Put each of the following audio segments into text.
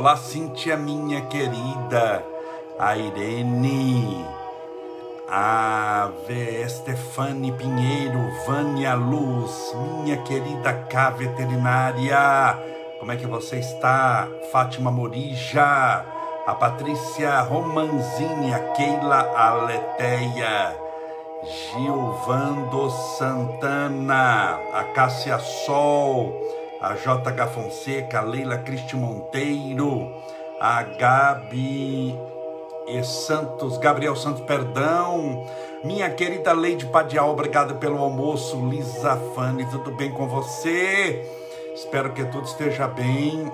Olá, Cíntia, minha querida. A Irene. A V. Stefane Pinheiro. Vânia Luz. Minha querida K veterinária. Como é que você está? Fátima Morija. A Patrícia Romanzinha. Keila Aleteia. Gilvando Santana. A Cássia Sol a JH Fonseca, a Leila Cristi Monteiro, a Gabi e Santos, Gabriel Santos, perdão, minha querida Leide Padial, obrigado pelo almoço, Lisa Fane, tudo bem com você? Espero que tudo esteja bem.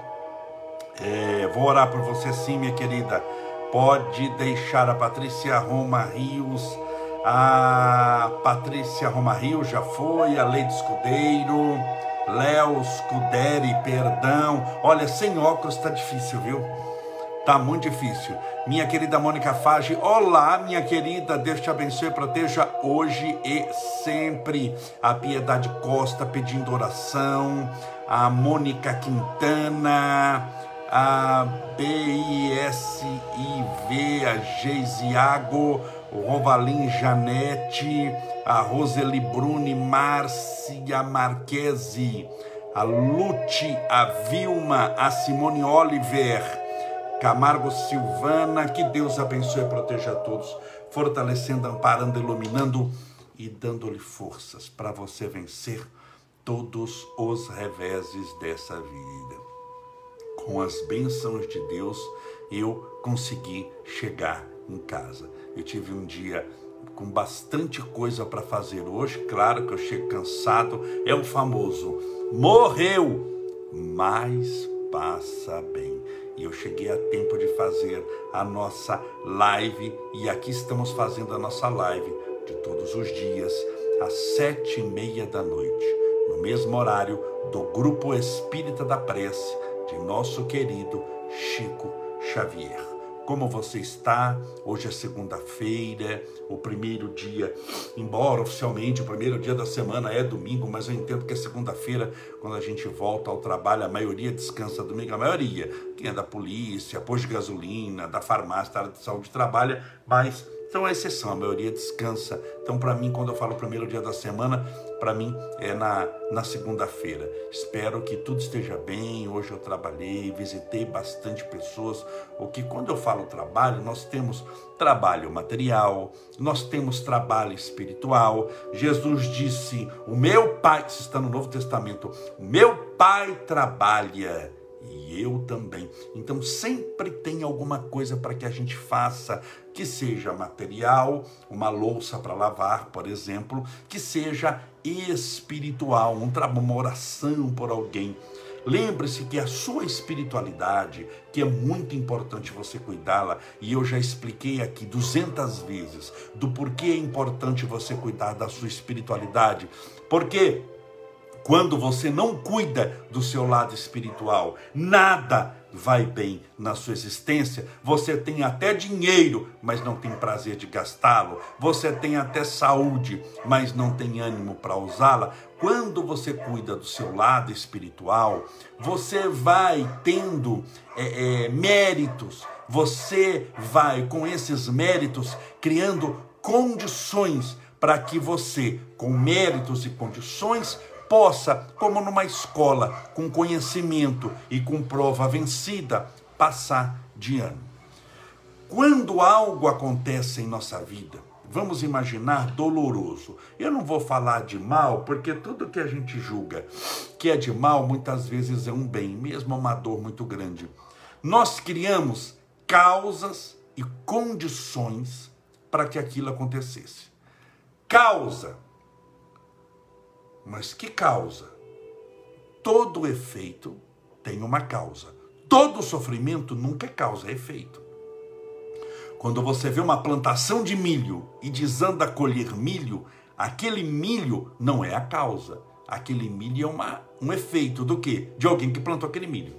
É, vou orar por você sim, minha querida. Pode deixar a Patrícia Roma Rios, a Patrícia Roma Rios já foi, a Leide Escudeiro. Léo Scuderi, perdão. Olha, sem óculos tá difícil, viu? Tá muito difícil. Minha querida Mônica Fage, olá, minha querida, Deus te abençoe e proteja hoje e sempre. A Piedade Costa pedindo oração, a Mônica Quintana, a BISIV, a Geisiago, o Rovalim Janete, a Roseli Bruni, Márcia Marquesi, a Lute, a Vilma, a Simone Oliver, Camargo Silvana, que Deus abençoe e proteja a todos, fortalecendo, amparando, iluminando e dando-lhe forças para você vencer todos os reveses dessa vida. Com as bênçãos de Deus, eu consegui chegar em casa. Eu tive um dia com bastante coisa para fazer hoje. Claro que eu chego cansado. É o famoso morreu, mas passa bem. E eu cheguei a tempo de fazer a nossa live e aqui estamos fazendo a nossa live de todos os dias às sete e meia da noite, no mesmo horário do Grupo Espírita da Prece de nosso querido Chico Xavier como você está. Hoje é segunda-feira, o primeiro dia, embora oficialmente o primeiro dia da semana é domingo, mas eu entendo que é segunda-feira, quando a gente volta ao trabalho, a maioria descansa domingo, a maioria, quem é da polícia, posto de gasolina, da farmácia, da área de saúde trabalha, mas são a exceção, a maioria descansa. Então, para mim, quando eu falo primeiro dia da semana, para mim é na, na segunda-feira. Espero que tudo esteja bem. Hoje eu trabalhei, visitei bastante pessoas. O que quando eu falo trabalho, nós temos trabalho material, nós temos trabalho espiritual. Jesus disse: "O meu Pai, isso está no Novo Testamento, meu Pai trabalha e eu também. Então sempre tem alguma coisa para que a gente faça, que seja material, uma louça para lavar, por exemplo, que seja espiritual, um uma oração por alguém. Lembre-se que a sua espiritualidade, que é muito importante você cuidá-la, e eu já expliquei aqui 200 vezes do porquê é importante você cuidar da sua espiritualidade. Porque quando você não cuida do seu lado espiritual, nada vai bem na sua existência. Você tem até dinheiro, mas não tem prazer de gastá-lo. Você tem até saúde, mas não tem ânimo para usá-la. Quando você cuida do seu lado espiritual, você vai tendo é, é, méritos. Você vai, com esses méritos, criando condições para que você, com méritos e condições, possa, como numa escola, com conhecimento e com prova vencida, passar de ano. Quando algo acontece em nossa vida, vamos imaginar doloroso. Eu não vou falar de mal, porque tudo que a gente julga que é de mal, muitas vezes é um bem, mesmo uma dor muito grande. Nós criamos causas e condições para que aquilo acontecesse. Causa mas que causa? Todo efeito tem uma causa. Todo sofrimento nunca é causa, é efeito. Quando você vê uma plantação de milho e desanda a colher milho, aquele milho não é a causa. Aquele milho é uma, um efeito do quê? De alguém que plantou aquele milho.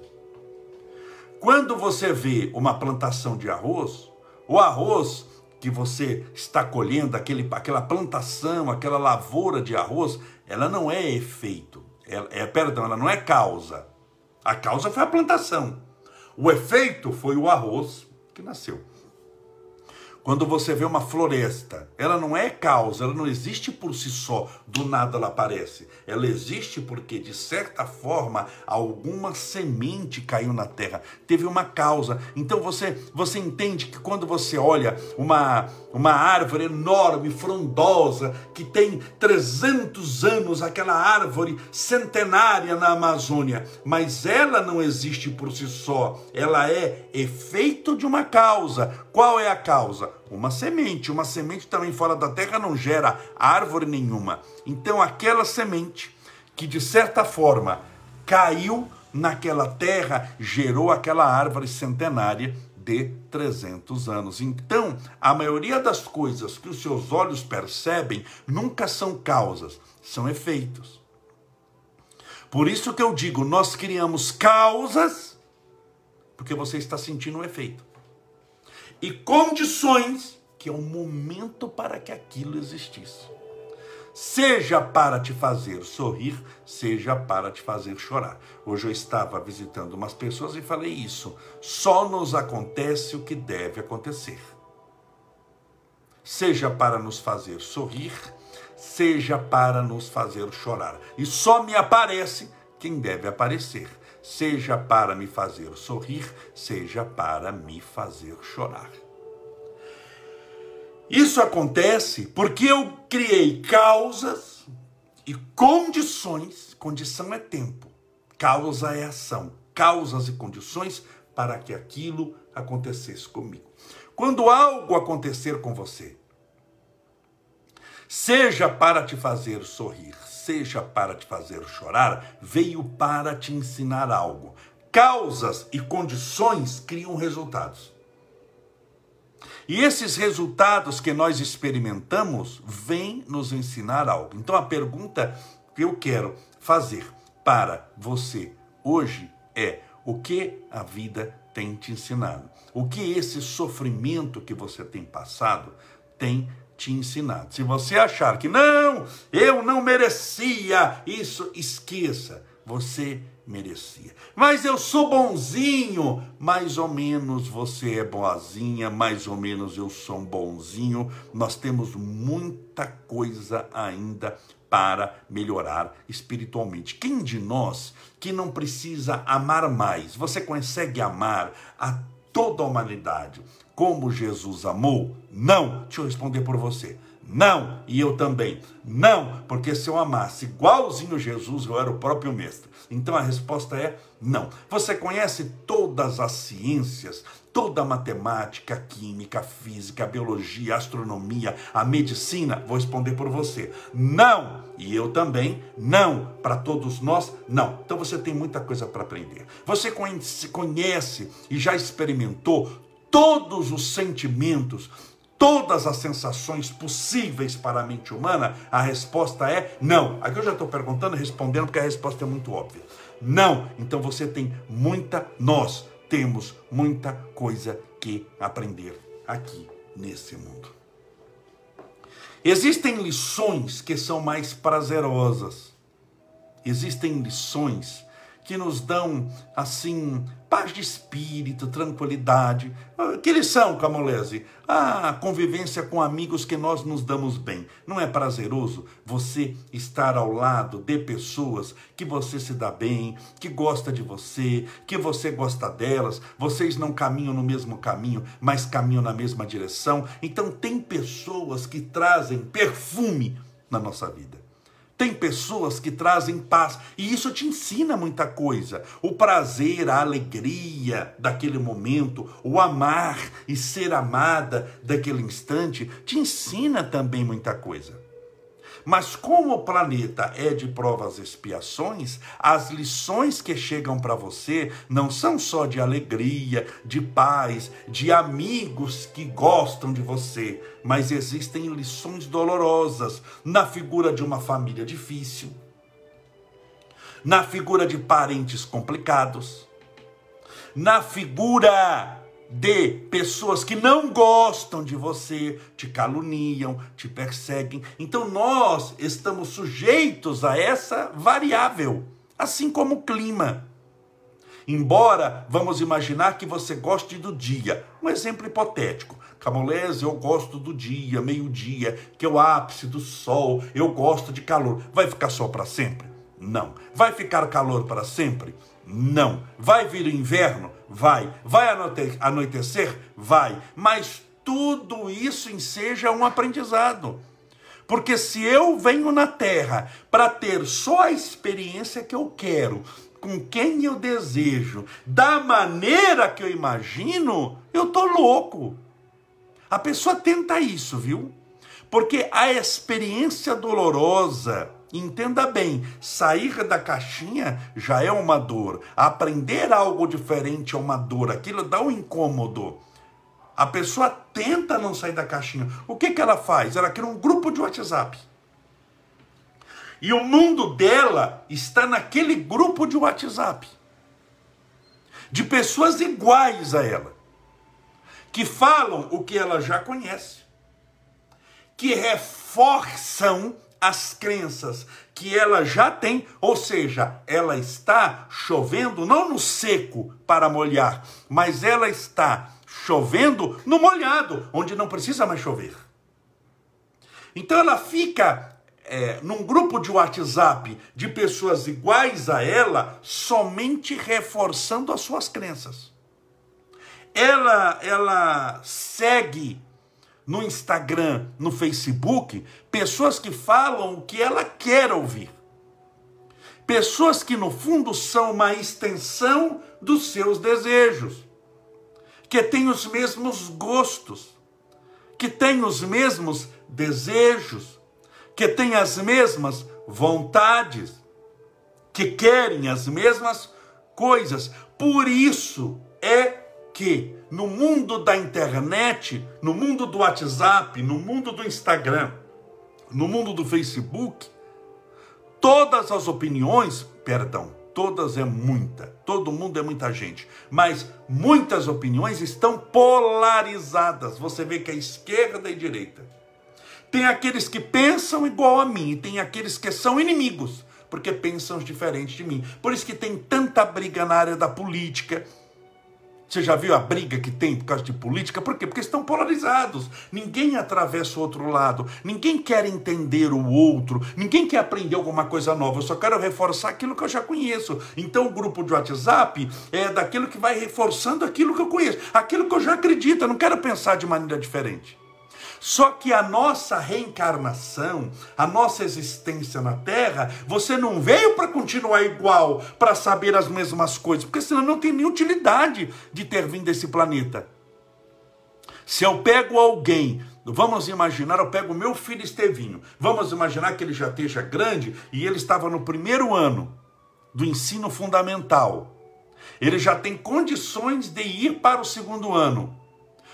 Quando você vê uma plantação de arroz, o arroz que você está colhendo, aquele, aquela plantação, aquela lavoura de arroz, ela não é efeito, ela, é, perdão, ela não é causa. A causa foi a plantação. O efeito foi o arroz que nasceu. Quando você vê uma floresta, ela não é causa, ela não existe por si só, do nada ela aparece. Ela existe porque, de certa forma, alguma semente caiu na terra, teve uma causa. Então você, você entende que quando você olha uma, uma árvore enorme, frondosa, que tem 300 anos, aquela árvore centenária na Amazônia, mas ela não existe por si só, ela é efeito de uma causa. Qual é a causa? uma semente. Uma semente também fora da terra não gera árvore nenhuma. Então, aquela semente que de certa forma caiu naquela terra, gerou aquela árvore centenária de 300 anos. Então, a maioria das coisas que os seus olhos percebem nunca são causas, são efeitos. Por isso que eu digo, nós criamos causas porque você está sentindo um efeito e condições que é o momento para que aquilo existisse. Seja para te fazer sorrir, seja para te fazer chorar. Hoje eu estava visitando umas pessoas e falei isso. Só nos acontece o que deve acontecer. Seja para nos fazer sorrir, seja para nos fazer chorar. E só me aparece quem deve aparecer seja para me fazer sorrir, seja para me fazer chorar. Isso acontece porque eu criei causas e condições. Condição é tempo, causa é ação. Causas e condições para que aquilo acontecesse comigo. Quando algo acontecer com você, seja para te fazer sorrir, seja para te fazer chorar, veio para te ensinar algo. Causas e condições criam resultados. E esses resultados que nós experimentamos vêm nos ensinar algo. Então a pergunta que eu quero fazer para você hoje é: o que a vida tem te ensinado? O que esse sofrimento que você tem passado tem te ensinado. Se você achar que não, eu não merecia isso, esqueça, você merecia. Mas eu sou bonzinho, mais ou menos você é boazinha, mais ou menos eu sou bonzinho. Nós temos muita coisa ainda para melhorar espiritualmente. Quem de nós que não precisa amar mais? Você consegue amar a toda a humanidade como Jesus amou? Não. Deixa eu responder por você. Não, e eu também. Não, porque se eu amasse igualzinho Jesus, eu era o próprio mestre. Então a resposta é não. Você conhece todas as ciências, toda a matemática, a química, a física, a biologia, a astronomia, a medicina? Vou responder por você. Não, e eu também não. Para todos nós, não. Então você tem muita coisa para aprender. Você conhece, conhece e já experimentou todos os sentimentos, todas as sensações possíveis para a mente humana? A resposta é não. Aqui eu já estou perguntando e respondendo porque a resposta é muito óbvia. Não. Então você tem muita, nós temos muita coisa que aprender aqui nesse mundo. Existem lições que são mais prazerosas. Existem lições que nos dão, assim, paz de espírito, tranquilidade. Ah, que eles são, Camolese? A convivência com amigos que nós nos damos bem. Não é prazeroso você estar ao lado de pessoas que você se dá bem, que gosta de você, que você gosta delas, vocês não caminham no mesmo caminho, mas caminham na mesma direção. Então tem pessoas que trazem perfume na nossa vida. Tem pessoas que trazem paz e isso te ensina muita coisa. O prazer, a alegria daquele momento, o amar e ser amada daquele instante te ensina também muita coisa. Mas como o planeta é de provas e expiações, as lições que chegam para você não são só de alegria, de paz, de amigos que gostam de você, mas existem lições dolorosas na figura de uma família difícil, na figura de parentes complicados, na figura de pessoas que não gostam de você, te caluniam, te perseguem. Então nós estamos sujeitos a essa variável, assim como o clima. Embora vamos imaginar que você goste do dia. Um exemplo hipotético. Camolese, eu gosto do dia, meio-dia, que é o ápice do sol, eu gosto de calor. Vai ficar sol para sempre? Não. Vai ficar calor para sempre? Não. Vai vir o inverno? Vai. Vai anoitecer? Vai. Mas tudo isso enseja um aprendizado. Porque se eu venho na terra para ter só a experiência que eu quero, com quem eu desejo, da maneira que eu imagino, eu tô louco. A pessoa tenta isso, viu? Porque a experiência dolorosa, entenda bem, sair da caixinha já é uma dor. Aprender algo diferente é uma dor. Aquilo dá um incômodo. A pessoa tenta não sair da caixinha. O que, que ela faz? Ela cria um grupo de WhatsApp. E o mundo dela está naquele grupo de WhatsApp. De pessoas iguais a ela. Que falam o que ela já conhece. Que reforçam as crenças que ela já tem, ou seja, ela está chovendo não no seco para molhar, mas ela está chovendo no molhado, onde não precisa mais chover. Então ela fica é, num grupo de WhatsApp de pessoas iguais a ela, somente reforçando as suas crenças. Ela, ela segue no Instagram, no Facebook, pessoas que falam o que ela quer ouvir. Pessoas que no fundo são uma extensão dos seus desejos que têm os mesmos gostos, que têm os mesmos desejos, que têm as mesmas vontades, que querem as mesmas coisas. Por isso é que no mundo da internet, no mundo do WhatsApp, no mundo do Instagram, no mundo do Facebook, todas as opiniões, perdão, todas é muita, todo mundo é muita gente, mas muitas opiniões estão polarizadas. Você vê que é esquerda e direita. Tem aqueles que pensam igual a mim, e tem aqueles que são inimigos, porque pensam diferente de mim. Por isso que tem tanta briga na área da política, você já viu a briga que tem por causa de política? Por quê? Porque estão polarizados. Ninguém atravessa o outro lado. Ninguém quer entender o outro. Ninguém quer aprender alguma coisa nova. Eu só quero reforçar aquilo que eu já conheço. Então o grupo de WhatsApp é daquilo que vai reforçando aquilo que eu conheço. Aquilo que eu já acredito. Eu não quero pensar de maneira diferente. Só que a nossa reencarnação, a nossa existência na Terra, você não veio para continuar igual, para saber as mesmas coisas, porque senão não tem nem utilidade de ter vindo desse planeta. Se eu pego alguém, vamos imaginar, eu pego meu filho Estevinho, vamos imaginar que ele já esteja grande e ele estava no primeiro ano do ensino fundamental. Ele já tem condições de ir para o segundo ano.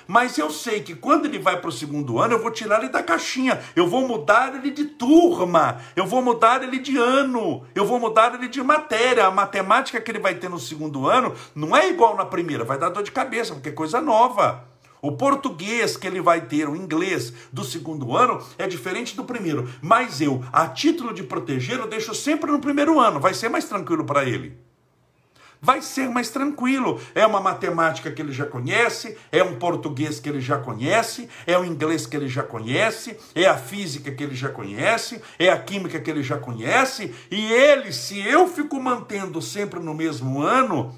Mas eu sei que quando ele vai para o segundo ano, eu vou tirar ele da caixinha, eu vou mudar ele de turma, eu vou mudar ele de ano, eu vou mudar ele de matéria. A matemática que ele vai ter no segundo ano não é igual na primeira, vai dar dor de cabeça, porque é coisa nova. O português que ele vai ter, o inglês do segundo ano, é diferente do primeiro. Mas eu, a título de proteger, eu deixo sempre no primeiro ano, vai ser mais tranquilo para ele vai ser mais tranquilo. É uma matemática que ele já conhece, é um português que ele já conhece, é o inglês que ele já conhece, é a física que ele já conhece, é a química que ele já conhece, e ele, se eu fico mantendo sempre no mesmo ano,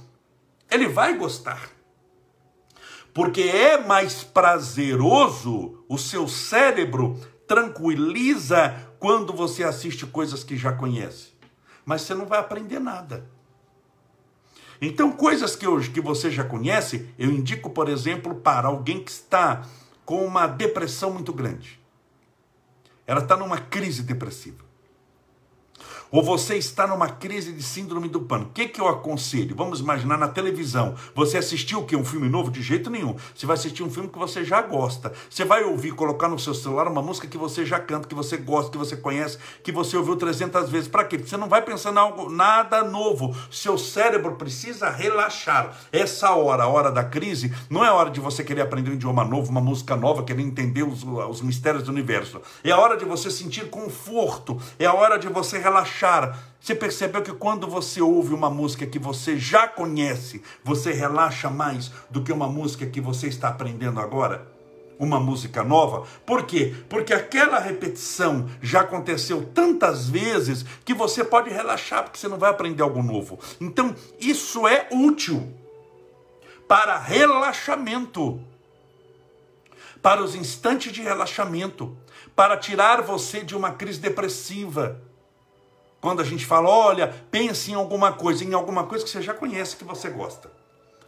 ele vai gostar. Porque é mais prazeroso, o seu cérebro tranquiliza quando você assiste coisas que já conhece. Mas você não vai aprender nada. Então, coisas que, hoje, que você já conhece, eu indico, por exemplo, para alguém que está com uma depressão muito grande. Ela está numa crise depressiva ou você está numa crise de síndrome do pânico. O que, que eu aconselho? Vamos imaginar na televisão. Você assistiu o que? Um filme novo? De jeito nenhum. Você vai assistir um filme que você já gosta. Você vai ouvir, colocar no seu celular uma música que você já canta, que você gosta, que você conhece, que você ouviu 300 vezes. Para quê? Você não vai pensar em algo, nada novo. Seu cérebro precisa relaxar. Essa hora, a hora da crise, não é hora de você querer aprender um idioma novo, uma música nova, querer entender os, os mistérios do universo. É a hora de você sentir conforto. É a hora de você relaxar relaxar. Você percebeu que quando você ouve uma música que você já conhece, você relaxa mais do que uma música que você está aprendendo agora? Uma música nova? Por quê? Porque aquela repetição já aconteceu tantas vezes que você pode relaxar, porque você não vai aprender algo novo. Então, isso é útil para relaxamento, para os instantes de relaxamento, para tirar você de uma crise depressiva quando a gente fala, olha, pense em alguma coisa, em alguma coisa que você já conhece que você gosta,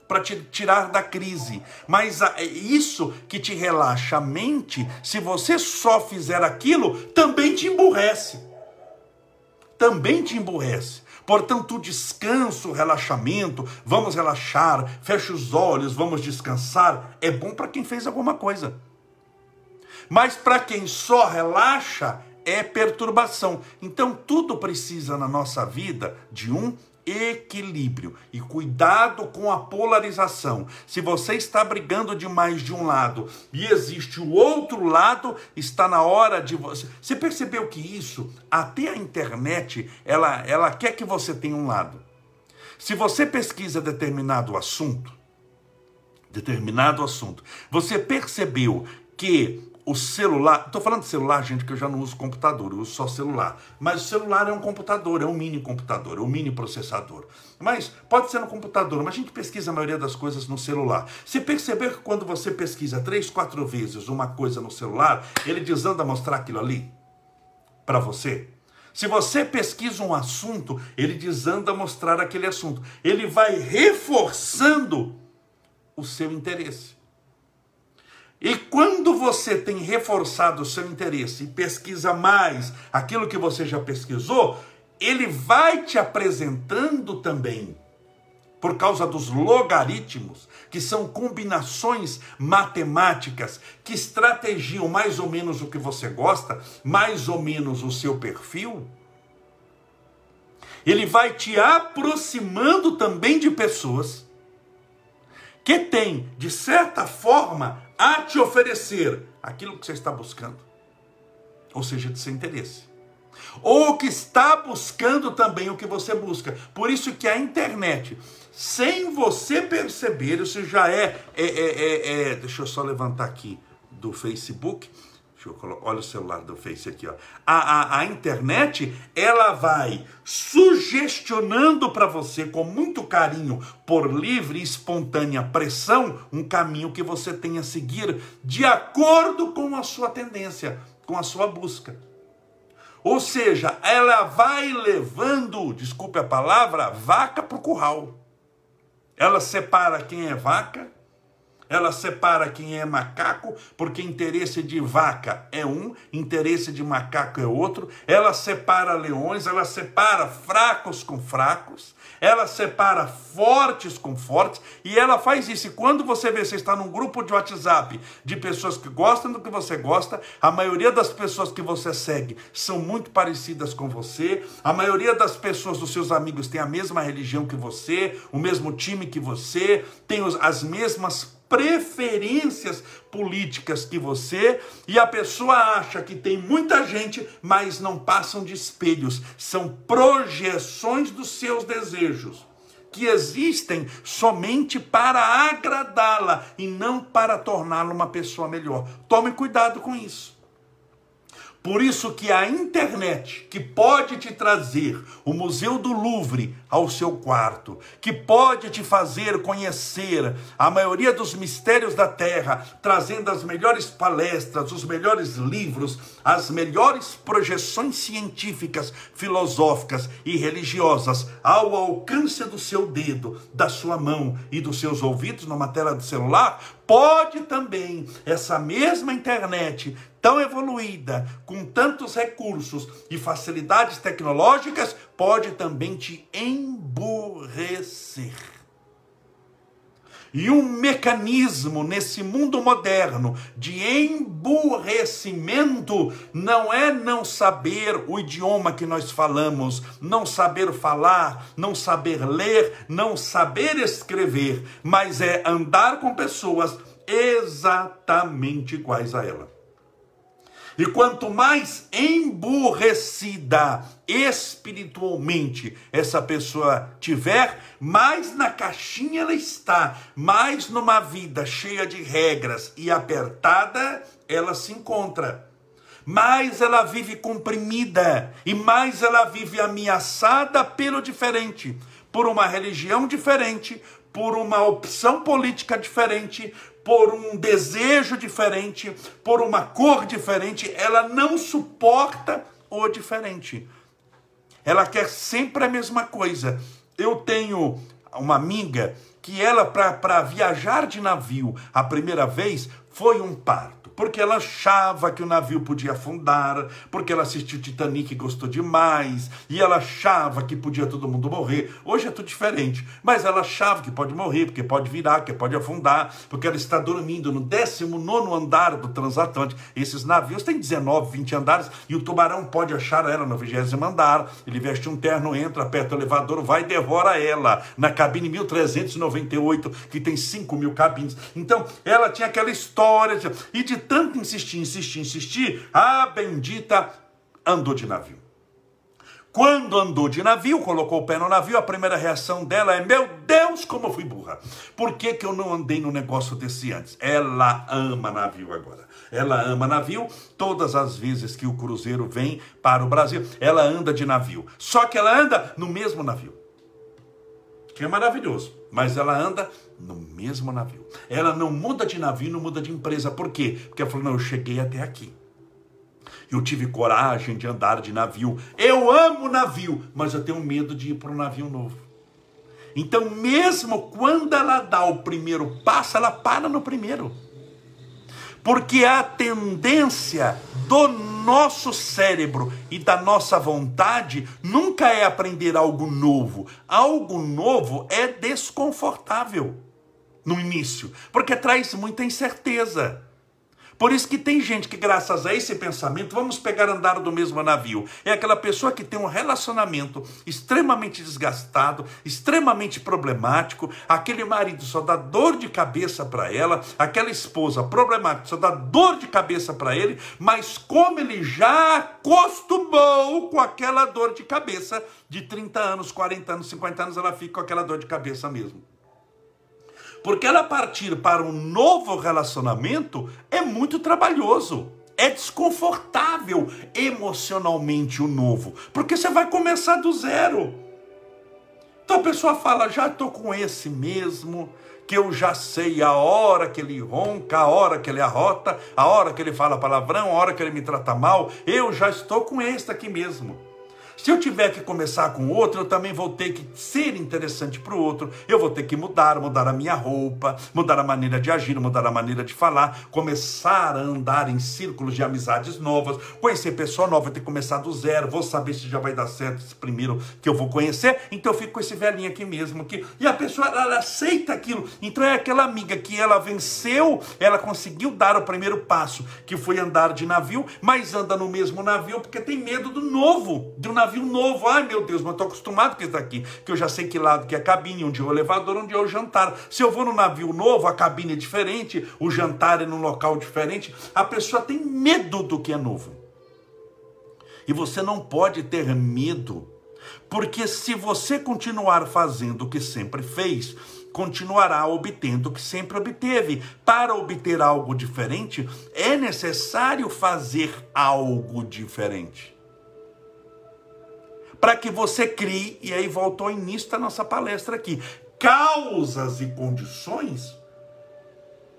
para te tirar da crise. Mas é isso que te relaxa a mente, se você só fizer aquilo, também te emburrece. Também te emburrece. Portanto, o descanso, o relaxamento, vamos relaxar, fecha os olhos, vamos descansar, é bom para quem fez alguma coisa. Mas para quem só relaxa, é perturbação. Então, tudo precisa na nossa vida de um equilíbrio e cuidado com a polarização. Se você está brigando demais de um lado e existe o outro lado, está na hora de você. Você percebeu que isso, até a internet, ela, ela quer que você tenha um lado. Se você pesquisa determinado assunto, determinado assunto, você percebeu que o celular, estou falando de celular, gente, que eu já não uso computador, eu uso só celular. Mas o celular é um computador, é um mini computador, é um mini processador. Mas pode ser no computador, mas a gente pesquisa a maioria das coisas no celular. Se perceber que quando você pesquisa três, quatro vezes uma coisa no celular, ele desanda a mostrar aquilo ali para você. Se você pesquisa um assunto, ele desanda a mostrar aquele assunto. Ele vai reforçando o seu interesse. E quando você tem reforçado o seu interesse e pesquisa mais aquilo que você já pesquisou, ele vai te apresentando também, por causa dos logaritmos, que são combinações matemáticas que estrategiam mais ou menos o que você gosta, mais ou menos o seu perfil. Ele vai te aproximando também de pessoas que têm, de certa forma, a te oferecer aquilo que você está buscando, ou seja, de seu interesse. Ou que está buscando também o que você busca. Por isso que a internet, sem você perceber, isso já é, é, é, é, é deixa eu só levantar aqui do Facebook, Deixa eu colocar, olha o celular do Face aqui, ó. A, a, a internet, ela vai sugestionando para você com muito carinho, por livre e espontânea pressão, um caminho que você tenha a seguir de acordo com a sua tendência, com a sua busca. Ou seja, ela vai levando, desculpe a palavra, vaca para o curral. Ela separa quem é vaca ela separa quem é macaco, porque interesse de vaca é um, interesse de macaco é outro. Ela separa leões, ela separa fracos com fracos, ela separa fortes com fortes, e ela faz isso. E quando você vê, você está num grupo de WhatsApp de pessoas que gostam do que você gosta, a maioria das pessoas que você segue são muito parecidas com você, a maioria das pessoas, dos seus amigos, tem a mesma religião que você, o mesmo time que você, tem as mesmas preferências políticas que você, e a pessoa acha que tem muita gente, mas não passam de espelhos, são projeções dos seus desejos. Que existem somente para agradá-la e não para torná-la uma pessoa melhor. Tome cuidado com isso. Por isso que a internet, que pode te trazer o Museu do Louvre ao seu quarto, que pode te fazer conhecer a maioria dos mistérios da Terra, trazendo as melhores palestras, os melhores livros, as melhores projeções científicas, filosóficas e religiosas ao alcance do seu dedo, da sua mão e dos seus ouvidos numa tela de celular, pode também essa mesma internet tão evoluída, com tantos recursos e facilidades tecnológicas, pode também te emburrecer. E um mecanismo nesse mundo moderno de emburrecimento não é não saber o idioma que nós falamos, não saber falar, não saber ler, não saber escrever, mas é andar com pessoas exatamente iguais a ela. E quanto mais emburrecida espiritualmente essa pessoa tiver, mais na caixinha ela está, mais numa vida cheia de regras e apertada ela se encontra. Mais ela vive comprimida e mais ela vive ameaçada pelo diferente, por uma religião diferente, por uma opção política diferente, por um desejo diferente, por uma cor diferente, ela não suporta o diferente. Ela quer sempre a mesma coisa. Eu tenho uma amiga que ela, para viajar de navio a primeira vez, foi um parto porque ela achava que o navio podia afundar, porque ela assistiu Titanic e gostou demais, e ela achava que podia todo mundo morrer. Hoje é tudo diferente, mas ela achava que pode morrer, porque pode virar, que pode afundar, porque ela está dormindo no 19 andar do transatlântico. Esses navios têm 19, 20 andares, e o tubarão pode achar ela no 20 andar. Ele veste um terno, entra, aperta o elevador, vai e devora ela na cabine 1398, que tem 5 mil cabines. Então, ela tinha aquela história, e de tanto insistir, insistir, insistir, a bendita andou de navio. Quando andou de navio, colocou o pé no navio, a primeira reação dela é: Meu Deus, como eu fui burra! Por que, que eu não andei no negócio desse antes? Ela ama navio agora. Ela ama navio todas as vezes que o cruzeiro vem para o Brasil. Ela anda de navio. Só que ela anda no mesmo navio. Que é maravilhoso. Mas ela anda no mesmo navio. Ela não muda de navio, não muda de empresa. Por quê? Porque ela falou: não, eu cheguei até aqui. Eu tive coragem de andar de navio. Eu amo navio, mas eu tenho medo de ir para um navio novo. Então, mesmo quando ela dá o primeiro passo, ela para no primeiro. Porque a tendência do nosso cérebro e da nossa vontade nunca é aprender algo novo. Algo novo é desconfortável no início, porque traz muita incerteza. Por isso que tem gente que, graças a esse pensamento, vamos pegar andar do mesmo navio. É aquela pessoa que tem um relacionamento extremamente desgastado, extremamente problemático, aquele marido só dá dor de cabeça para ela, aquela esposa problemática só dá dor de cabeça para ele, mas como ele já acostumou com aquela dor de cabeça, de 30 anos, 40 anos, 50 anos, ela fica com aquela dor de cabeça mesmo. Porque ela partir para um novo relacionamento é muito trabalhoso. É desconfortável emocionalmente o novo, porque você vai começar do zero. Então a pessoa fala: já estou com esse mesmo, que eu já sei a hora que ele ronca, a hora que ele arrota, a hora que ele fala palavrão, a hora que ele me trata mal, eu já estou com esse aqui mesmo. Se eu tiver que começar com outro, eu também vou ter que ser interessante para o outro. Eu vou ter que mudar, mudar a minha roupa, mudar a maneira de agir, mudar a maneira de falar, começar a andar em círculos de amizades novas, conhecer pessoa nova, ter que começar do zero. Vou saber se já vai dar certo esse primeiro que eu vou conhecer. Então eu fico com esse velhinho aqui mesmo. Aqui. E a pessoa ela aceita aquilo. Então é aquela amiga que ela venceu, ela conseguiu dar o primeiro passo, que foi andar de navio, mas anda no mesmo navio porque tem medo do novo, de um navio navio novo. Ai meu Deus, mas estou acostumado com isso aqui. Que eu já sei que lado que é a cabine, onde é o elevador, onde é o jantar. Se eu vou no navio novo, a cabine é diferente, o jantar é num local diferente. A pessoa tem medo do que é novo. E você não pode ter medo, porque se você continuar fazendo o que sempre fez, continuará obtendo o que sempre obteve. Para obter algo diferente, é necessário fazer algo diferente para que você crie, e aí voltou ao início da nossa palestra aqui, causas e condições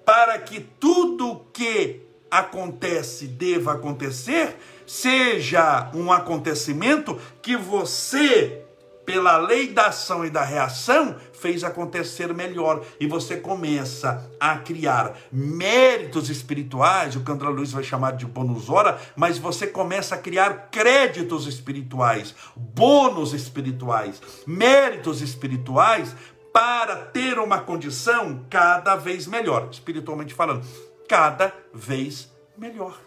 para que tudo que acontece deva acontecer seja um acontecimento que você pela lei da ação e da reação, fez acontecer melhor. E você começa a criar méritos espirituais, o que André Luiz vai chamar de bônus hora, mas você começa a criar créditos espirituais, bônus espirituais, méritos espirituais para ter uma condição cada vez melhor, espiritualmente falando, cada vez melhor.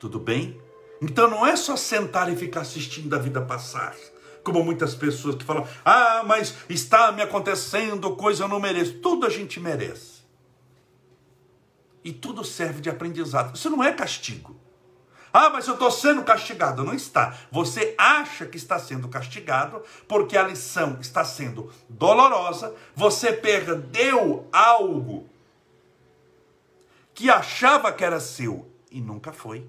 Tudo bem? Então não é só sentar e ficar assistindo a vida passar como muitas pessoas que falam: ah, mas está me acontecendo coisa eu não mereço. Tudo a gente merece. E tudo serve de aprendizado. Isso não é castigo. Ah, mas eu estou sendo castigado. Não está. Você acha que está sendo castigado porque a lição está sendo dolorosa. Você perdeu algo que achava que era seu e nunca foi.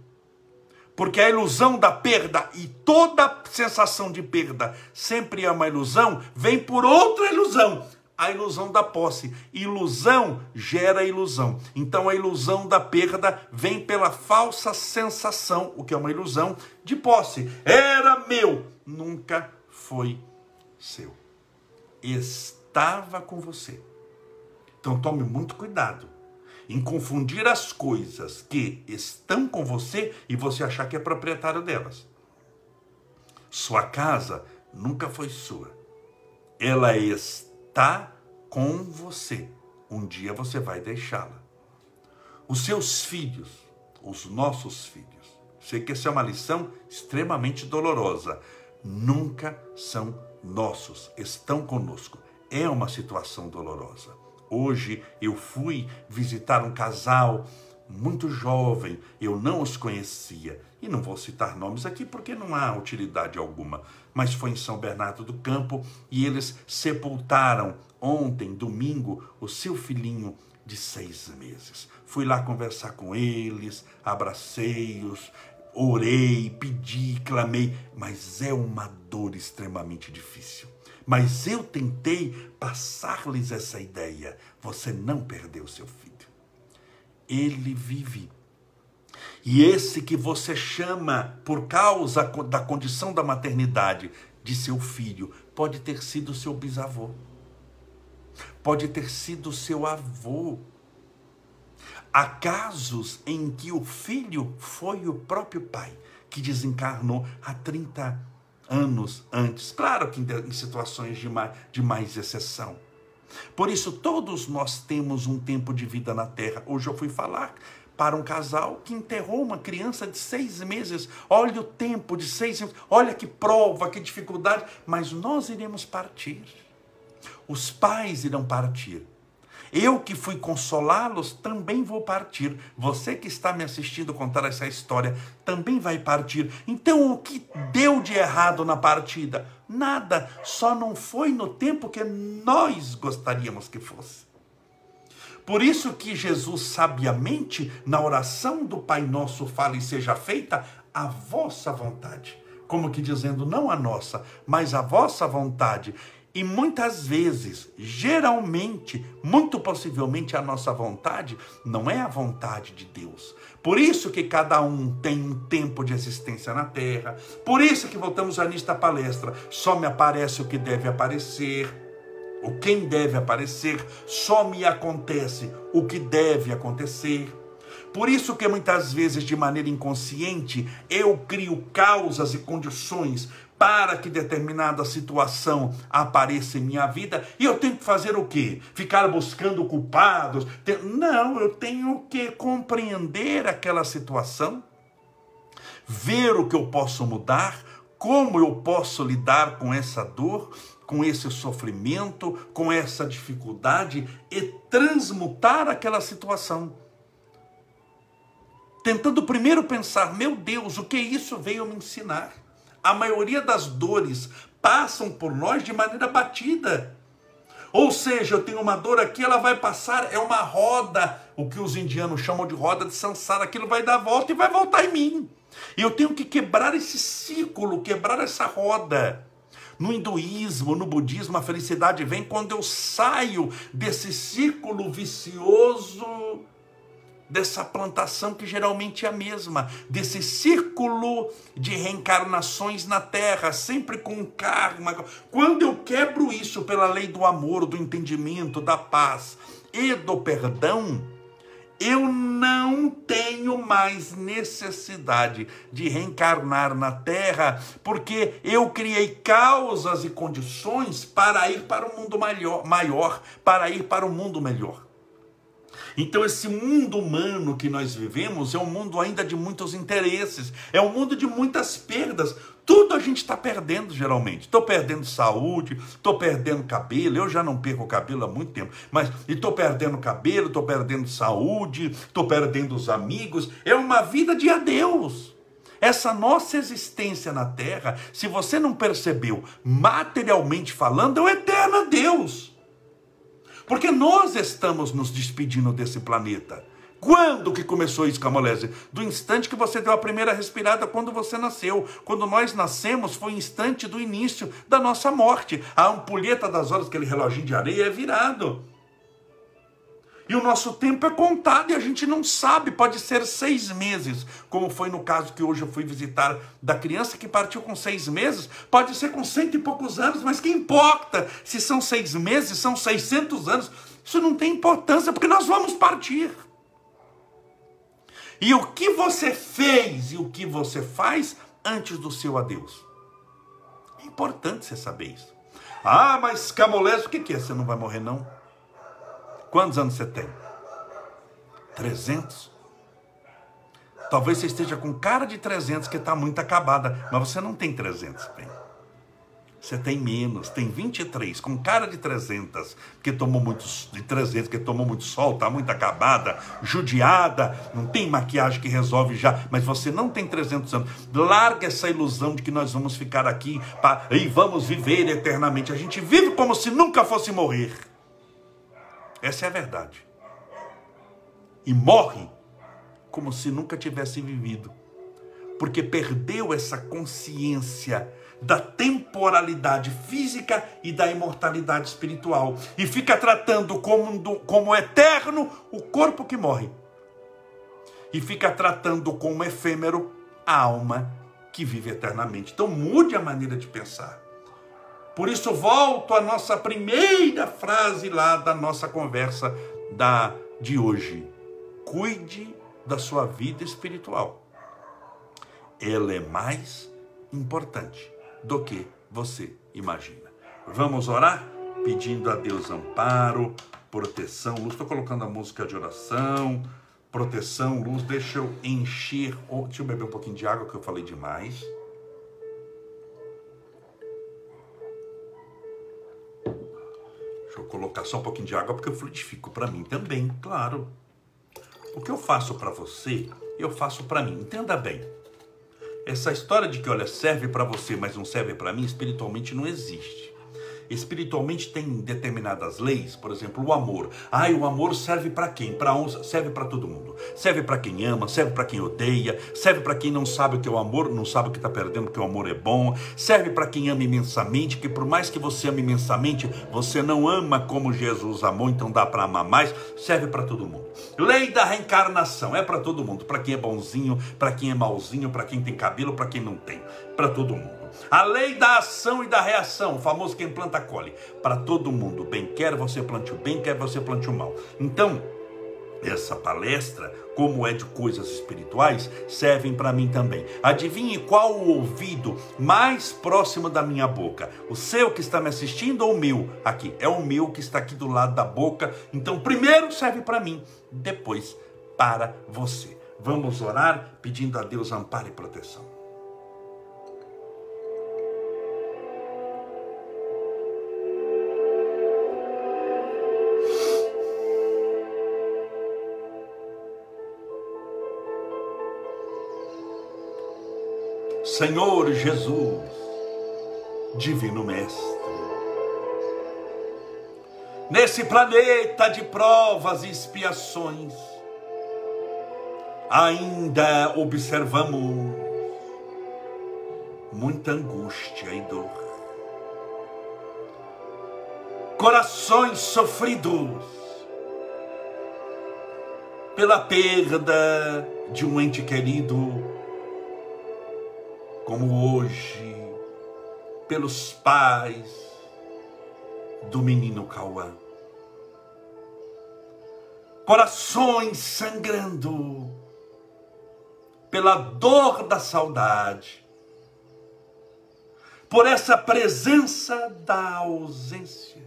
Porque a ilusão da perda e toda sensação de perda sempre é uma ilusão, vem por outra ilusão a ilusão da posse. Ilusão gera ilusão. Então a ilusão da perda vem pela falsa sensação, o que é uma ilusão de posse. Era meu, nunca foi seu. Estava com você. Então tome muito cuidado em confundir as coisas que estão com você e você achar que é proprietário delas. Sua casa nunca foi sua. Ela está com você. Um dia você vai deixá-la. Os seus filhos, os nossos filhos, sei que essa é uma lição extremamente dolorosa, nunca são nossos, estão conosco. É uma situação dolorosa. Hoje eu fui visitar um casal muito jovem, eu não os conhecia. E não vou citar nomes aqui porque não há utilidade alguma, mas foi em São Bernardo do Campo e eles sepultaram ontem, domingo, o seu filhinho de seis meses. Fui lá conversar com eles, abracei-os, orei, pedi, clamei, mas é uma dor extremamente difícil. Mas eu tentei passar-lhes essa ideia: você não perdeu seu filho ele vive. E esse que você chama, por causa da condição da maternidade, de seu filho, pode ter sido seu bisavô, pode ter sido seu avô. Há casos em que o filho foi o próprio pai que desencarnou há 30 anos antes. Claro que em situações de mais, de mais exceção. Por isso, todos nós temos um tempo de vida na terra. Hoje eu fui falar para um casal que enterrou uma criança de seis meses. Olha o tempo de seis meses, olha que prova, que dificuldade, mas nós iremos partir. Os pais irão partir. Eu que fui consolá-los também vou partir. Você que está me assistindo contar essa história também vai partir. Então o que deu de errado na partida? Nada, só não foi no tempo que nós gostaríamos que fosse. Por isso que Jesus sabiamente, na oração do Pai Nosso, fala e seja feita a vossa vontade. Como que dizendo, não a nossa, mas a vossa vontade. E muitas vezes, geralmente, muito possivelmente a nossa vontade não é a vontade de Deus. Por isso que cada um tem um tempo de existência na terra. Por isso que voltamos a nesta palestra, só me aparece o que deve aparecer, o quem deve aparecer, só me acontece o que deve acontecer. Por isso que muitas vezes, de maneira inconsciente, eu crio causas e condições para que determinada situação apareça em minha vida e eu tenho que fazer o quê? Ficar buscando culpados? Não, eu tenho que compreender aquela situação, ver o que eu posso mudar, como eu posso lidar com essa dor, com esse sofrimento, com essa dificuldade e transmutar aquela situação. Tentando primeiro pensar, meu Deus, o que isso veio me ensinar? A maioria das dores passam por nós de maneira batida. Ou seja, eu tenho uma dor aqui, ela vai passar, é uma roda, o que os indianos chamam de roda de sansara, aquilo vai dar volta e vai voltar em mim. E eu tenho que quebrar esse ciclo, quebrar essa roda. No hinduísmo, no budismo, a felicidade vem quando eu saio desse círculo vicioso dessa plantação que geralmente é a mesma, desse círculo de reencarnações na terra, sempre com karma. Quando eu quebro isso pela lei do amor, do entendimento, da paz e do perdão, eu não tenho mais necessidade de reencarnar na terra, porque eu criei causas e condições para ir para o um mundo maior, maior, para ir para o um mundo melhor. Então, esse mundo humano que nós vivemos é um mundo ainda de muitos interesses, é um mundo de muitas perdas. tudo a gente está perdendo geralmente. Estou perdendo saúde, estou perdendo cabelo. Eu já não perco cabelo há muito tempo, mas estou perdendo cabelo, estou perdendo saúde, estou perdendo os amigos. É uma vida de adeus. Essa nossa existência na terra, se você não percebeu, materialmente falando, é o eterno Deus. Porque nós estamos nos despedindo desse planeta. Quando que começou isso, Camolese? Do instante que você deu a primeira respirada quando você nasceu. Quando nós nascemos, foi o instante do início da nossa morte. A ampulheta das horas, aquele reloginho de areia, é virado. E o nosso tempo é contado e a gente não sabe, pode ser seis meses, como foi no caso que hoje eu fui visitar da criança que partiu com seis meses, pode ser com cento e poucos anos, mas que importa se são seis meses, são seiscentos anos, isso não tem importância, porque nós vamos partir. E o que você fez e o que você faz antes do seu adeus? É importante você saber isso. Ah, mas Camolés, o que é? Você não vai morrer, não? Quantos anos você tem? 300? Talvez você esteja com cara de 300 que está muito acabada, mas você não tem 300, bem. Você tem menos, tem 23, com cara de 300, que tomou muitos de 300, que tomou muito sol, está muito acabada, judiada, não tem maquiagem que resolve já, mas você não tem 300 anos. Larga essa ilusão de que nós vamos ficar aqui pra, e vamos viver eternamente. A gente vive como se nunca fosse morrer. Essa é a verdade. E morre como se nunca tivesse vivido, porque perdeu essa consciência da temporalidade física e da imortalidade espiritual e fica tratando como, como eterno o corpo que morre e fica tratando como efêmero a alma que vive eternamente. Então mude a maneira de pensar. Por isso, volto à nossa primeira frase lá da nossa conversa da, de hoje. Cuide da sua vida espiritual. Ela é mais importante do que você imagina. Vamos orar? Pedindo a Deus amparo, proteção, luz. Estou colocando a música de oração, proteção, luz. Deixa eu encher. Deixa eu beber um pouquinho de água que eu falei demais. Eu colocar só um pouquinho de água porque eu fluidifico para mim também, claro. O que eu faço para você, eu faço para mim. Entenda bem. Essa história de que, olha, serve para você, mas não serve para mim, espiritualmente não existe espiritualmente tem determinadas leis, por exemplo, o amor. Ah, o amor serve para quem? Para uns, serve para todo mundo. Serve para quem ama, serve para quem odeia, serve para quem não sabe o que é o amor, não sabe o que está perdendo, porque o amor é bom. Serve para quem ama imensamente, que por mais que você ame imensamente, você não ama como Jesus amou, então dá para amar mais. Serve para todo mundo. Lei da reencarnação é para todo mundo, para quem é bonzinho, para quem é malzinho, para quem tem cabelo, para quem não tem, para todo mundo. A lei da ação e da reação, o famoso quem planta colhe. Para todo mundo, bem quer você plante o bem, quer você plante o mal. Então, essa palestra, como é de coisas espirituais, servem para mim também. Adivinhe qual o ouvido mais próximo da minha boca? O seu que está me assistindo ou o meu aqui? É o meu que está aqui do lado da boca. Então, primeiro serve para mim, depois para você. Vamos orar pedindo a Deus amparo e proteção. Senhor Jesus, Divino Mestre, nesse planeta de provas e expiações, ainda observamos muita angústia e dor, corações sofridos pela perda de um ente querido como hoje, pelos pais do menino Cauã. Corações sangrando pela dor da saudade, por essa presença da ausência,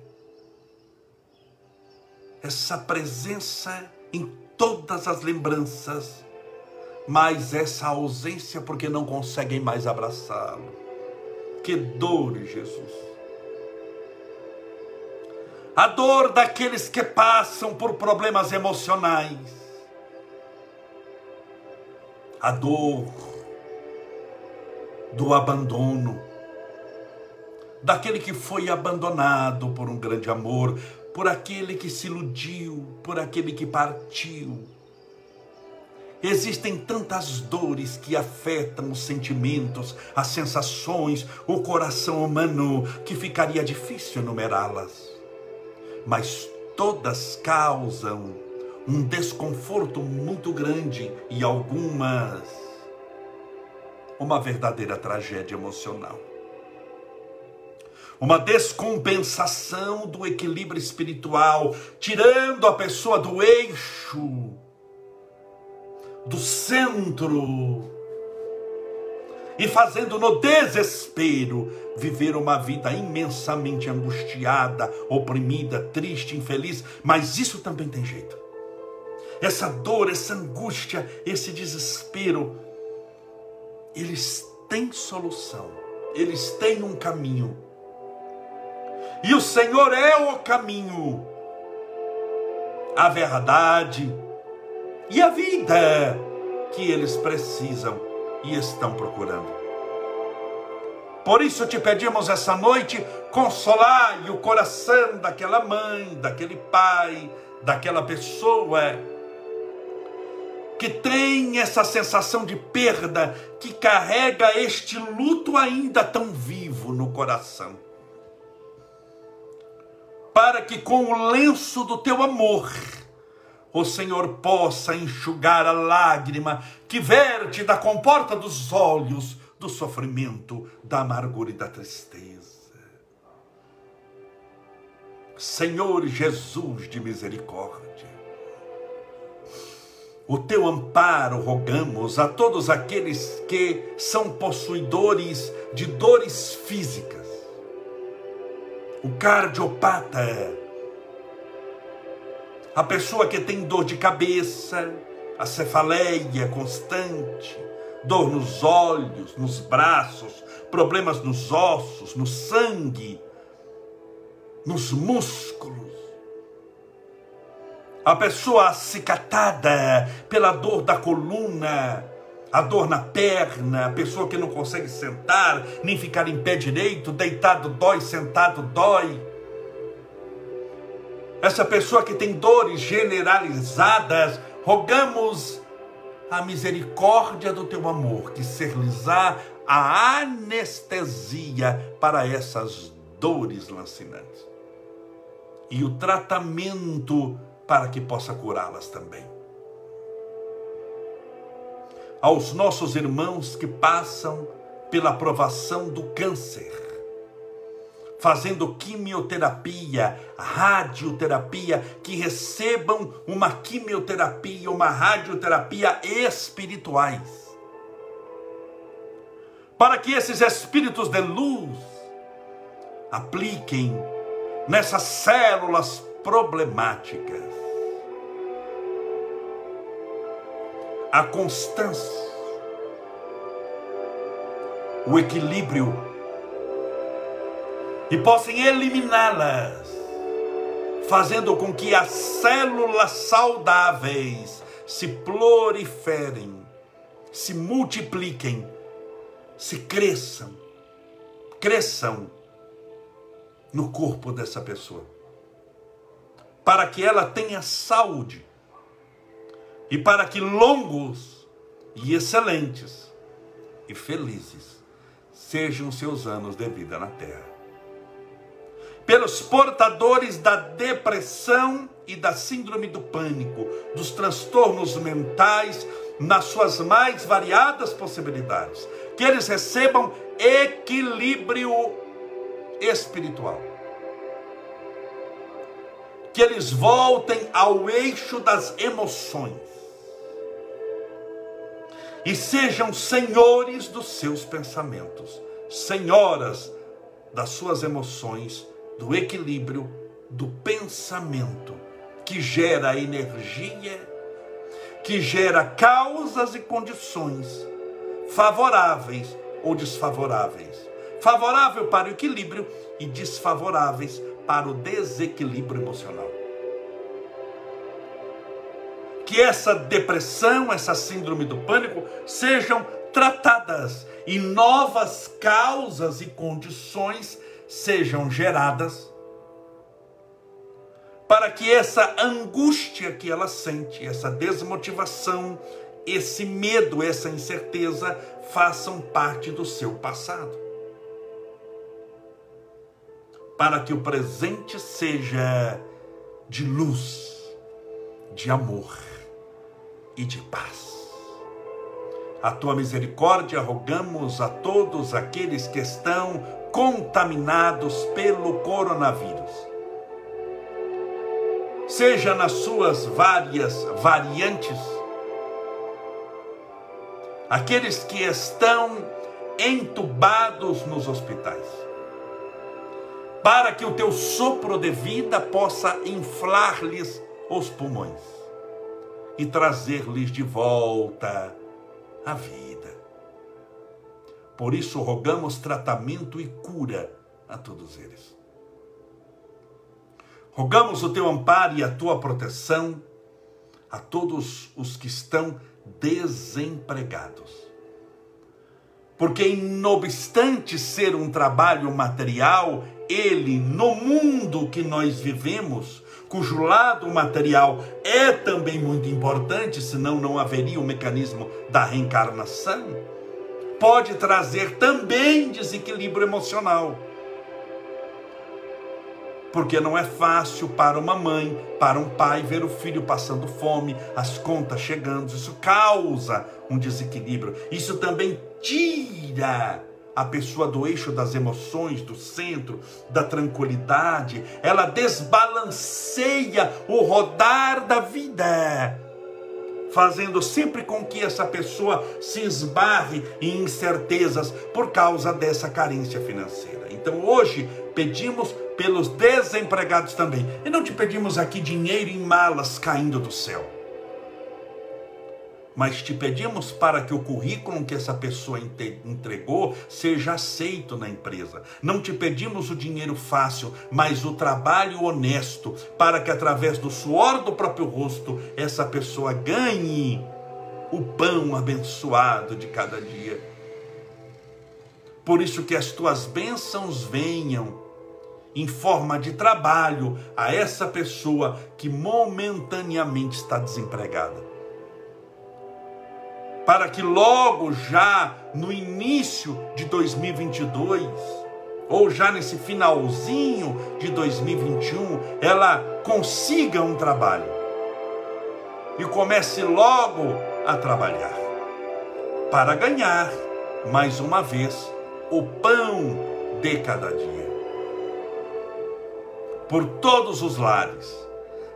essa presença em todas as lembranças mas essa ausência porque não conseguem mais abraçá-lo. Que dor, Jesus. A dor daqueles que passam por problemas emocionais. A dor do abandono. Daquele que foi abandonado por um grande amor, por aquele que se iludiu, por aquele que partiu Existem tantas dores que afetam os sentimentos, as sensações, o coração humano, que ficaria difícil enumerá-las. Mas todas causam um desconforto muito grande e algumas uma verdadeira tragédia emocional. Uma descompensação do equilíbrio espiritual, tirando a pessoa do eixo do centro e fazendo no desespero viver uma vida imensamente angustiada, oprimida, triste, infeliz, mas isso também tem jeito. Essa dor, essa angústia, esse desespero, eles têm solução, eles têm um caminho. E o Senhor é o caminho, a verdade, e a vida que eles precisam e estão procurando. Por isso te pedimos essa noite, consolar o coração daquela mãe, daquele pai, daquela pessoa que tem essa sensação de perda, que carrega este luto ainda tão vivo no coração. Para que com o lenço do teu amor, o Senhor possa enxugar a lágrima que verte da comporta dos olhos do sofrimento, da amargura e da tristeza. Senhor Jesus de misericórdia, o teu amparo rogamos a todos aqueles que são possuidores de dores físicas. O cardiopata, a pessoa que tem dor de cabeça, a cefaleia constante, dor nos olhos, nos braços, problemas nos ossos, no sangue, nos músculos. A pessoa acicatada pela dor da coluna, a dor na perna, a pessoa que não consegue sentar, nem ficar em pé direito, deitado dói, sentado dói essa pessoa que tem dores generalizadas, rogamos a misericórdia do teu amor, que ser-lhes-á a anestesia para essas dores lancinantes. E o tratamento para que possa curá-las também. Aos nossos irmãos que passam pela provação do câncer, fazendo quimioterapia, radioterapia, que recebam uma quimioterapia, uma radioterapia espirituais. Para que esses espíritos de luz apliquem nessas células problemáticas a constância, o equilíbrio e possam eliminá-las, fazendo com que as células saudáveis se proliferem, se multipliquem, se cresçam, cresçam no corpo dessa pessoa, para que ela tenha saúde e para que longos e excelentes e felizes sejam seus anos de vida na terra pelos portadores da depressão e da síndrome do pânico, dos transtornos mentais, nas suas mais variadas possibilidades. Que eles recebam equilíbrio espiritual. Que eles voltem ao eixo das emoções. E sejam senhores dos seus pensamentos, senhoras das suas emoções do equilíbrio do pensamento, que gera energia, que gera causas e condições favoráveis ou desfavoráveis, favorável para o equilíbrio e desfavoráveis para o desequilíbrio emocional. Que essa depressão, essa síndrome do pânico sejam tratadas e novas causas e condições sejam geradas para que essa angústia que ela sente, essa desmotivação, esse medo, essa incerteza façam parte do seu passado. Para que o presente seja de luz, de amor e de paz. A tua misericórdia rogamos a todos aqueles que estão contaminados pelo coronavírus. Seja nas suas várias variantes, aqueles que estão entubados nos hospitais, para que o teu sopro de vida possa inflar-lhes os pulmões e trazer-lhes de volta a vida. Por isso rogamos tratamento e cura a todos eles. Rogamos o teu amparo e a tua proteção a todos os que estão desempregados. Porque, não obstante ser um trabalho material, ele, no mundo que nós vivemos, cujo lado material é também muito importante, senão não haveria o mecanismo da reencarnação, pode trazer também desequilíbrio emocional. Porque não é fácil para uma mãe, para um pai ver o filho passando fome, as contas chegando, isso causa um desequilíbrio. Isso também tira a pessoa do eixo das emoções, do centro, da tranquilidade, ela desbalanceia o rodar da vida, fazendo sempre com que essa pessoa se esbarre em incertezas por causa dessa carência financeira. Então hoje pedimos pelos desempregados também. E não te pedimos aqui dinheiro em malas caindo do céu. Mas te pedimos para que o currículo que essa pessoa entregou seja aceito na empresa. Não te pedimos o dinheiro fácil, mas o trabalho honesto, para que através do suor do próprio rosto essa pessoa ganhe o pão abençoado de cada dia. Por isso que as tuas bênçãos venham em forma de trabalho a essa pessoa que momentaneamente está desempregada. Para que logo já no início de 2022, ou já nesse finalzinho de 2021, ela consiga um trabalho. E comece logo a trabalhar. Para ganhar mais uma vez o pão de cada dia. Por todos os lares,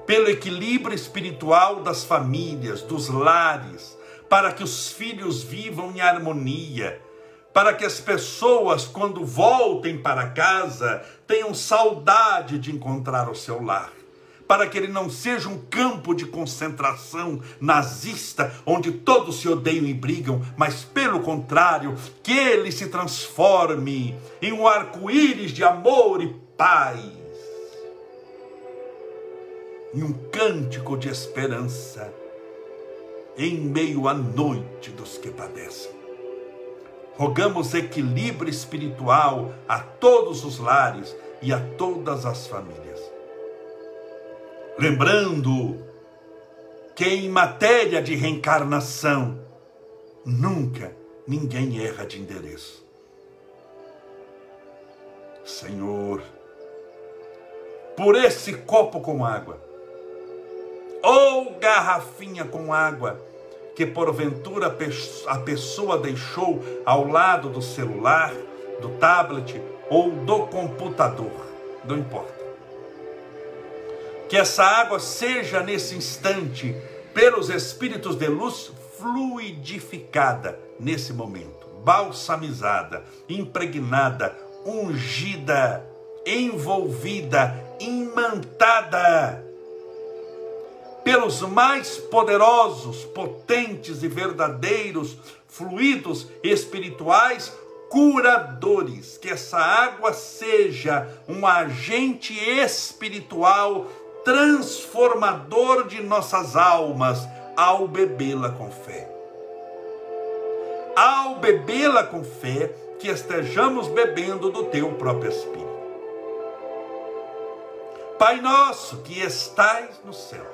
pelo equilíbrio espiritual das famílias, dos lares, para que os filhos vivam em harmonia, para que as pessoas, quando voltem para casa, tenham saudade de encontrar o seu lar para que ele não seja um campo de concentração nazista, onde todos se odeiam e brigam, mas pelo contrário, que ele se transforme em um arco-íris de amor e paz e um cântico de esperança em meio à noite dos que padecem. Rogamos equilíbrio espiritual a todos os lares e a todas as famílias. Lembrando que em matéria de reencarnação, nunca ninguém erra de endereço. Senhor, por esse copo com água, ou garrafinha com água que porventura a pessoa deixou ao lado do celular, do tablet ou do computador, não importa. Que essa água seja nesse instante, pelos espíritos de luz, fluidificada nesse momento, balsamizada, impregnada, ungida, envolvida, imantada pelos mais poderosos, potentes e verdadeiros fluidos espirituais curadores, que essa água seja um agente espiritual transformador de nossas almas ao bebê-la com fé. Ao bebê-la com fé, que estejamos bebendo do teu próprio Espírito. Pai nosso que estais nos céus,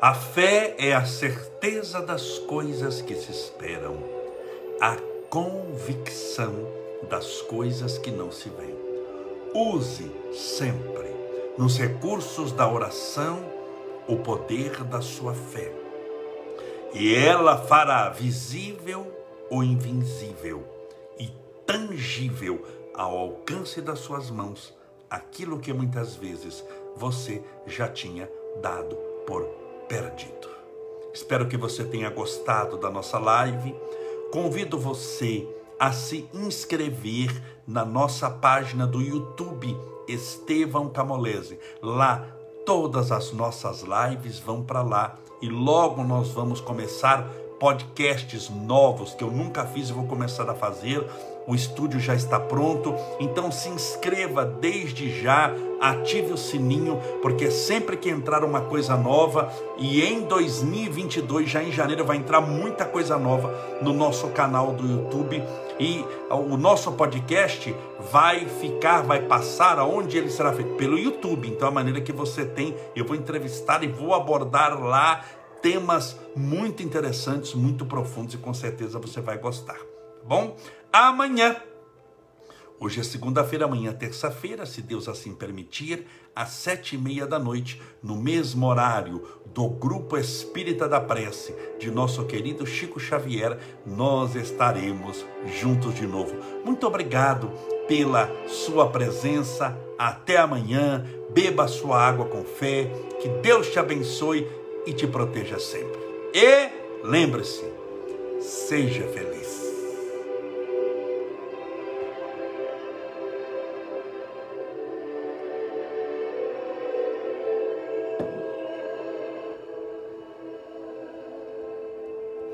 A fé é a certeza das coisas que se esperam, a convicção das coisas que não se veem. Use sempre nos recursos da oração o poder da sua fé, e ela fará visível o invisível e tangível ao alcance das suas mãos aquilo que muitas vezes você já tinha dado por perdido. Espero que você tenha gostado da nossa live. Convido você a se inscrever na nossa página do YouTube Estevão Camolese. Lá todas as nossas lives vão para lá e logo nós vamos começar podcasts novos que eu nunca fiz e vou começar a fazer o estúdio já está pronto. Então se inscreva desde já, ative o sininho, porque sempre que entrar uma coisa nova, e em 2022, já em janeiro, vai entrar muita coisa nova no nosso canal do YouTube. E o nosso podcast vai ficar, vai passar aonde ele será feito? Pelo YouTube. Então, a maneira que você tem, eu vou entrevistar e vou abordar lá temas muito interessantes, muito profundos e com certeza você vai gostar. Tá bom? Amanhã. Hoje é segunda-feira, amanhã é terça-feira, se Deus assim permitir, às sete e meia da noite, no mesmo horário do Grupo Espírita da Prece, de nosso querido Chico Xavier, nós estaremos juntos de novo. Muito obrigado pela sua presença. Até amanhã. Beba sua água com fé. Que Deus te abençoe e te proteja sempre. E lembre-se, seja feliz.